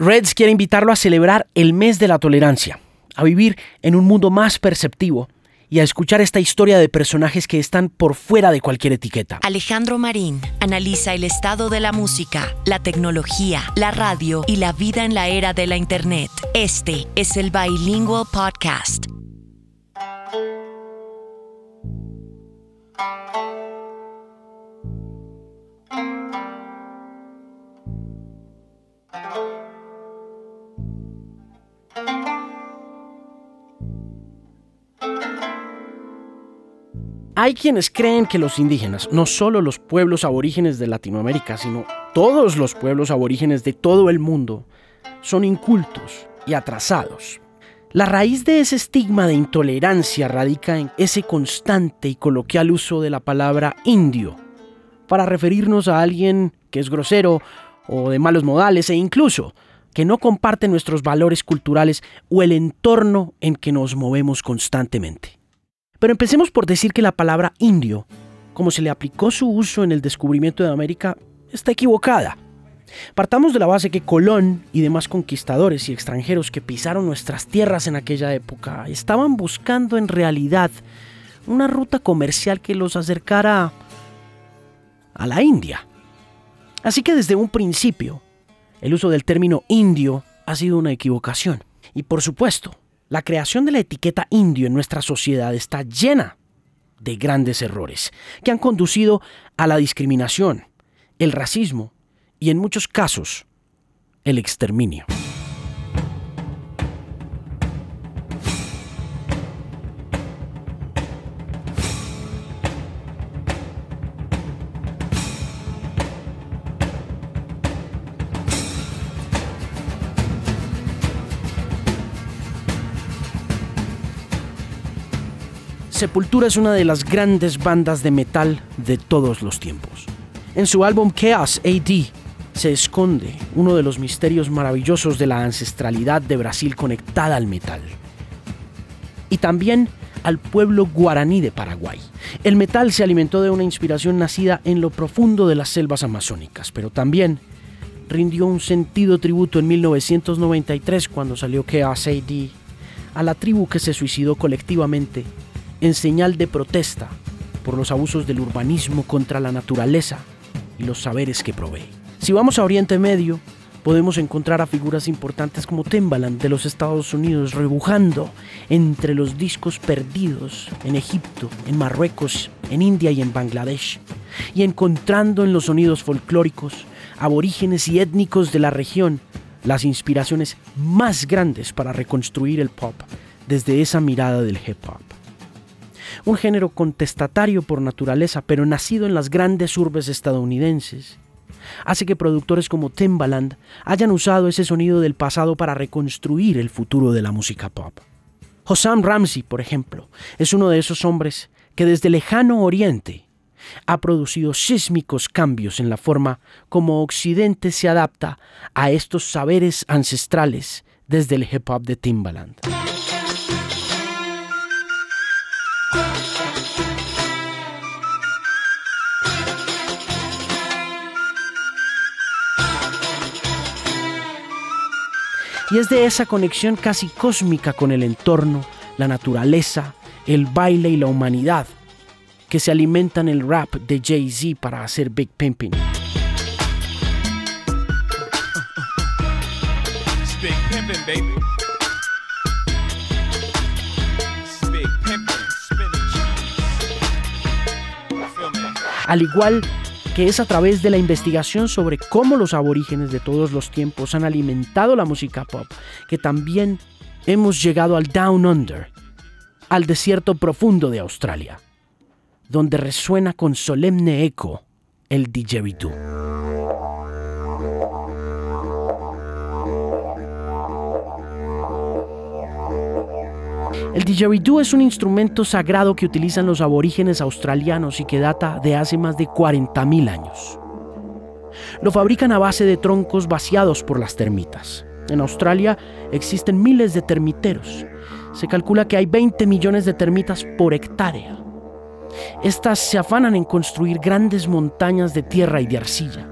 Reds quiere invitarlo a celebrar el mes de la tolerancia, a vivir en un mundo más perceptivo y a escuchar esta historia de personajes que están por fuera de cualquier etiqueta. Alejandro Marín analiza el estado de la música, la tecnología, la radio y la vida en la era de la Internet. Este es el Bilingual Podcast. Hay quienes creen que los indígenas, no solo los pueblos aborígenes de Latinoamérica, sino todos los pueblos aborígenes de todo el mundo, son incultos y atrasados. La raíz de ese estigma de intolerancia radica en ese constante y coloquial uso de la palabra indio para referirnos a alguien que es grosero o de malos modales e incluso que no comparte nuestros valores culturales o el entorno en que nos movemos constantemente. Pero empecemos por decir que la palabra indio, como se le aplicó su uso en el descubrimiento de América, está equivocada. Partamos de la base que Colón y demás conquistadores y extranjeros que pisaron nuestras tierras en aquella época estaban buscando en realidad una ruta comercial que los acercara a la India. Así que desde un principio, el uso del término indio ha sido una equivocación. Y por supuesto, la creación de la etiqueta indio en nuestra sociedad está llena de grandes errores que han conducido a la discriminación, el racismo y en muchos casos el exterminio. Sepultura es una de las grandes bandas de metal de todos los tiempos. En su álbum Chaos AD se esconde uno de los misterios maravillosos de la ancestralidad de Brasil conectada al metal. Y también al pueblo guaraní de Paraguay. El metal se alimentó de una inspiración nacida en lo profundo de las selvas amazónicas, pero también rindió un sentido tributo en 1993 cuando salió Chaos AD a la tribu que se suicidó colectivamente en señal de protesta por los abusos del urbanismo contra la naturaleza y los saberes que provee. Si vamos a Oriente Medio, podemos encontrar a figuras importantes como Timbaland de los Estados Unidos rebujando entre los discos perdidos en Egipto, en Marruecos, en India y en Bangladesh, y encontrando en los sonidos folclóricos, aborígenes y étnicos de la región las inspiraciones más grandes para reconstruir el pop desde esa mirada del hip hop un género contestatario por naturaleza, pero nacido en las grandes urbes estadounidenses, hace que productores como Timbaland hayan usado ese sonido del pasado para reconstruir el futuro de la música pop. Hossam Ramsey, por ejemplo, es uno de esos hombres que desde lejano oriente ha producido sísmicos cambios en la forma como Occidente se adapta a estos saberes ancestrales desde el hip hop de Timbaland. Y es de esa conexión casi cósmica con el entorno, la naturaleza, el baile y la humanidad que se alimentan el rap de Jay-Z para hacer Big Pimpin'. Al igual que es a través de la investigación sobre cómo los aborígenes de todos los tiempos han alimentado la música pop, que también hemos llegado al Down Under, al desierto profundo de Australia, donde resuena con solemne eco el didgeridoo. El didgeridoo es un instrumento sagrado que utilizan los aborígenes australianos y que data de hace más de 40.000 años. Lo fabrican a base de troncos vaciados por las termitas. En Australia existen miles de termiteros. Se calcula que hay 20 millones de termitas por hectárea. Estas se afanan en construir grandes montañas de tierra y de arcilla.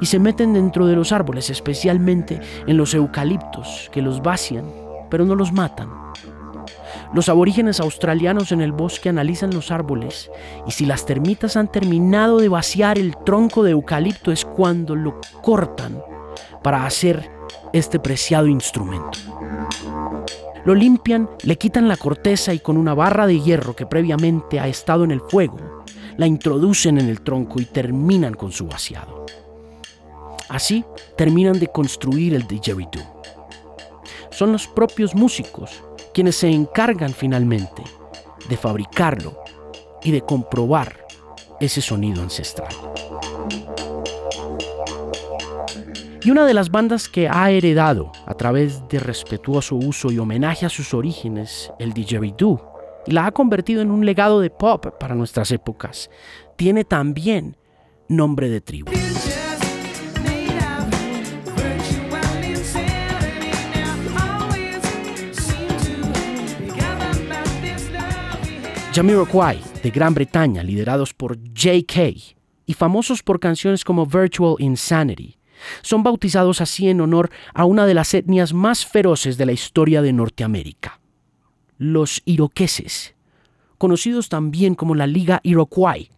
y se meten dentro de los árboles, especialmente en los eucaliptos, que los vacian, pero no los matan. Los aborígenes australianos en el bosque analizan los árboles y si las termitas han terminado de vaciar el tronco de eucalipto es cuando lo cortan para hacer este preciado instrumento. Lo limpian, le quitan la corteza y con una barra de hierro que previamente ha estado en el fuego, la introducen en el tronco y terminan con su vaciado. Así terminan de construir el didgeridoo. Son los propios músicos quienes se encargan finalmente de fabricarlo y de comprobar ese sonido ancestral. Y una de las bandas que ha heredado a través de respetuoso uso y homenaje a sus orígenes el didgeridoo y la ha convertido en un legado de pop para nuestras épocas, tiene también nombre de tribu. Jamiroquai, de Gran Bretaña, liderados por J.K. y famosos por canciones como Virtual Insanity, son bautizados así en honor a una de las etnias más feroces de la historia de Norteamérica, los iroqueses, conocidos también como la Liga Iroquois,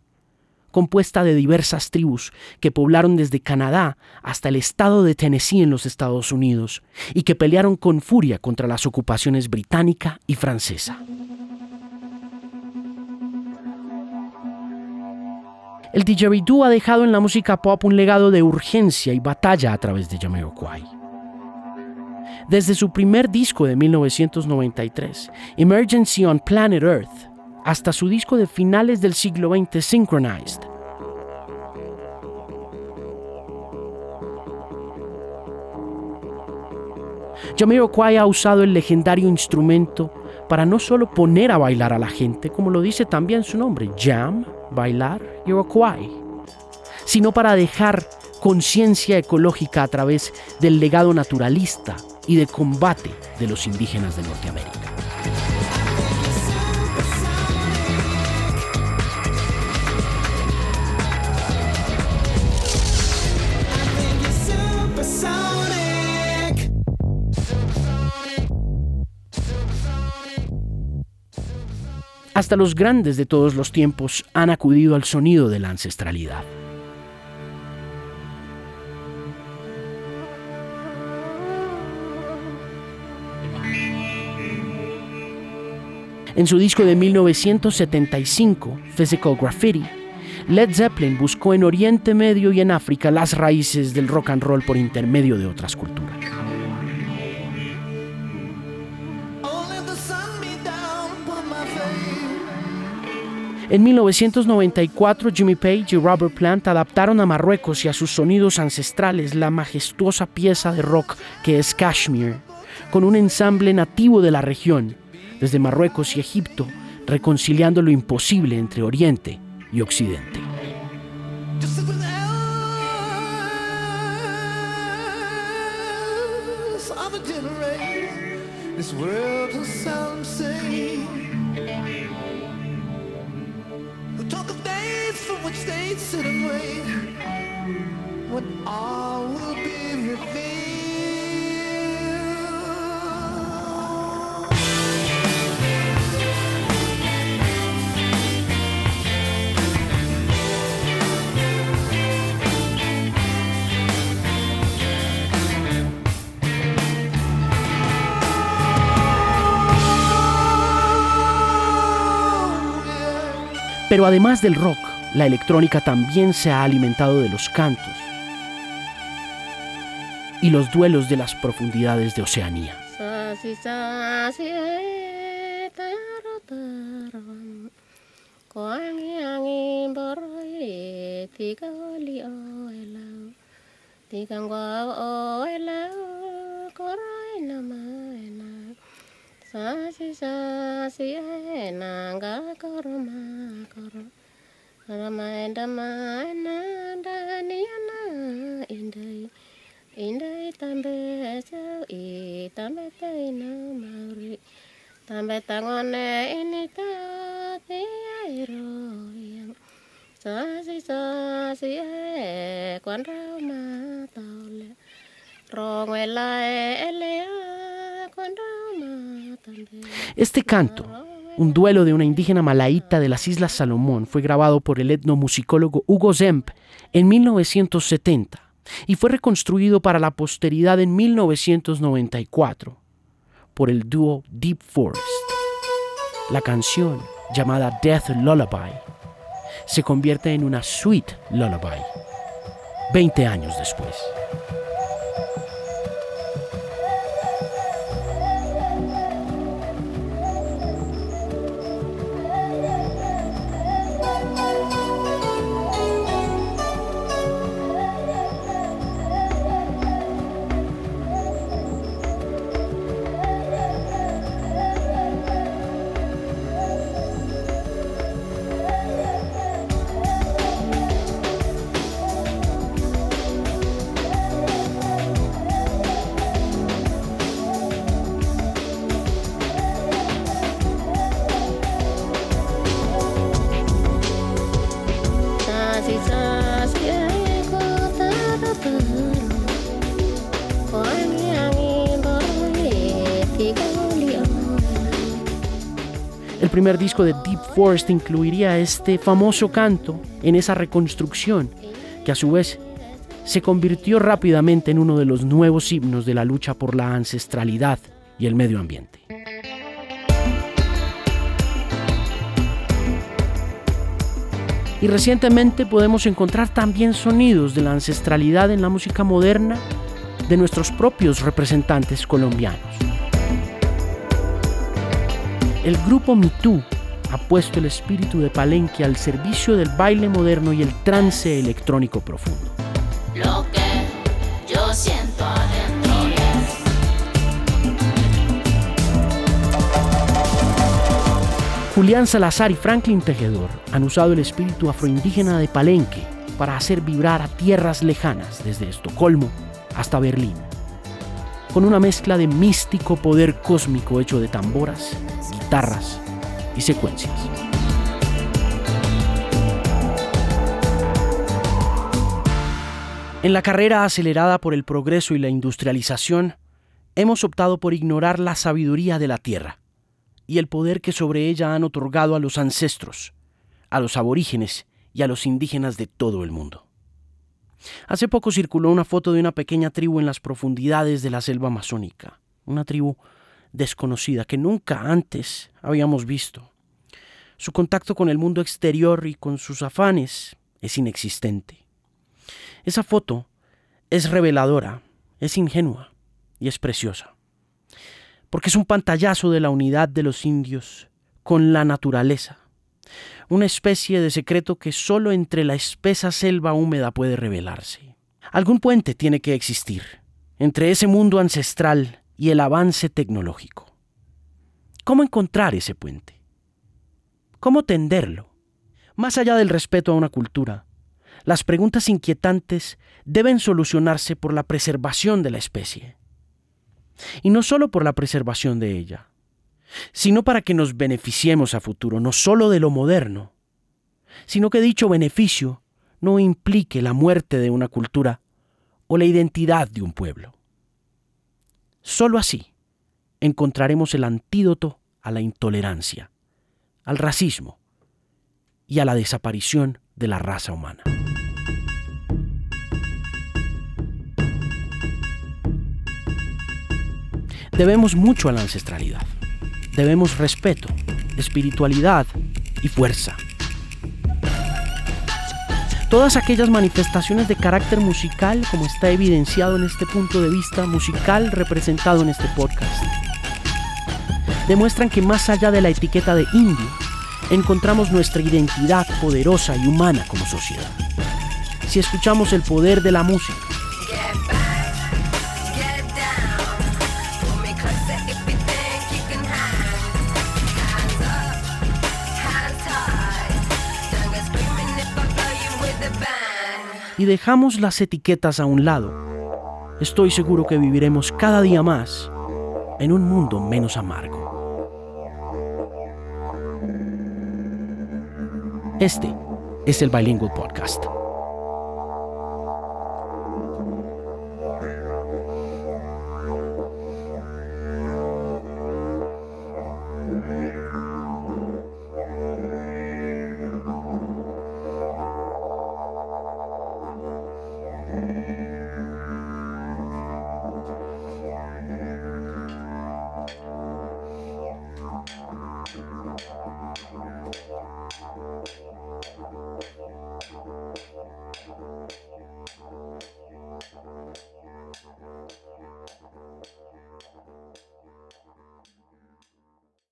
compuesta de diversas tribus que poblaron desde Canadá hasta el estado de Tennessee en los Estados Unidos y que pelearon con furia contra las ocupaciones británica y francesa. El didgeridoo ha dejado en la música pop un legado de urgencia y batalla a través de Jamiroquai. Desde su primer disco de 1993, Emergency on Planet Earth, hasta su disco de finales del siglo XX, Synchronized, Jamiroquai ha usado el legendario instrumento para no solo poner a bailar a la gente, como lo dice también su nombre, jam, bailar Iroquois, sino para dejar conciencia ecológica a través del legado naturalista y de combate de los indígenas de Norteamérica. Hasta los grandes de todos los tiempos han acudido al sonido de la ancestralidad. En su disco de 1975, Physical Graffiti, Led Zeppelin buscó en Oriente Medio y en África las raíces del rock and roll por intermedio de otras culturas. En 1994, Jimmy Page y Robert Plant adaptaron a Marruecos y a sus sonidos ancestrales la majestuosa pieza de rock que es Kashmir, con un ensamble nativo de la región, desde Marruecos y Egipto, reconciliando lo imposible entre Oriente y Occidente. We talk of days from which they sit and wait. When all will be revealed. Pero además del rock, la electrónica también se ha alimentado de los cantos y los duelos de las profundidades de Oceanía. sa si sa si e na ga korma korma rama dama na da ni na indai indai tambe sau i tambe tai na mauri tambe tangone ini ta ti ai ro yang sa si sa si e quan rau ma tau le ro ngoài lai e le Este canto, un duelo de una indígena malaíta de las Islas Salomón, fue grabado por el etnomusicólogo Hugo Zemp en 1970 y fue reconstruido para la posteridad en 1994 por el dúo Deep Forest. La canción, llamada Death Lullaby, se convierte en una sweet lullaby 20 años después. Primer disco de Deep Forest incluiría este famoso canto en esa reconstrucción, que a su vez se convirtió rápidamente en uno de los nuevos himnos de la lucha por la ancestralidad y el medio ambiente. Y recientemente podemos encontrar también sonidos de la ancestralidad en la música moderna de nuestros propios representantes colombianos. El grupo Mitú ha puesto el espíritu de Palenque al servicio del baile moderno y el trance electrónico profundo. Lo que yo siento adentro Julián Salazar y Franklin Tejedor han usado el espíritu afroindígena de Palenque para hacer vibrar a tierras lejanas desde Estocolmo hasta Berlín, con una mezcla de místico poder cósmico hecho de tamboras, guitarras y secuencias. En la carrera acelerada por el progreso y la industrialización, hemos optado por ignorar la sabiduría de la tierra y el poder que sobre ella han otorgado a los ancestros, a los aborígenes y a los indígenas de todo el mundo. Hace poco circuló una foto de una pequeña tribu en las profundidades de la selva amazónica, una tribu desconocida que nunca antes habíamos visto. Su contacto con el mundo exterior y con sus afanes es inexistente. Esa foto es reveladora, es ingenua y es preciosa, porque es un pantallazo de la unidad de los indios con la naturaleza, una especie de secreto que solo entre la espesa selva húmeda puede revelarse. Algún puente tiene que existir entre ese mundo ancestral y el avance tecnológico. ¿Cómo encontrar ese puente? ¿Cómo tenderlo? Más allá del respeto a una cultura, las preguntas inquietantes deben solucionarse por la preservación de la especie. Y no solo por la preservación de ella, sino para que nos beneficiemos a futuro, no solo de lo moderno, sino que dicho beneficio no implique la muerte de una cultura o la identidad de un pueblo. Solo así encontraremos el antídoto a la intolerancia, al racismo y a la desaparición de la raza humana. Debemos mucho a la ancestralidad. Debemos respeto, espiritualidad y fuerza. Todas aquellas manifestaciones de carácter musical, como está evidenciado en este punto de vista musical representado en este podcast, demuestran que más allá de la etiqueta de indio, encontramos nuestra identidad poderosa y humana como sociedad. Si escuchamos el poder de la música, y dejamos las etiquetas a un lado, estoy seguro que viviremos cada día más en un mundo menos amargo. Este es el Bilingual Podcast.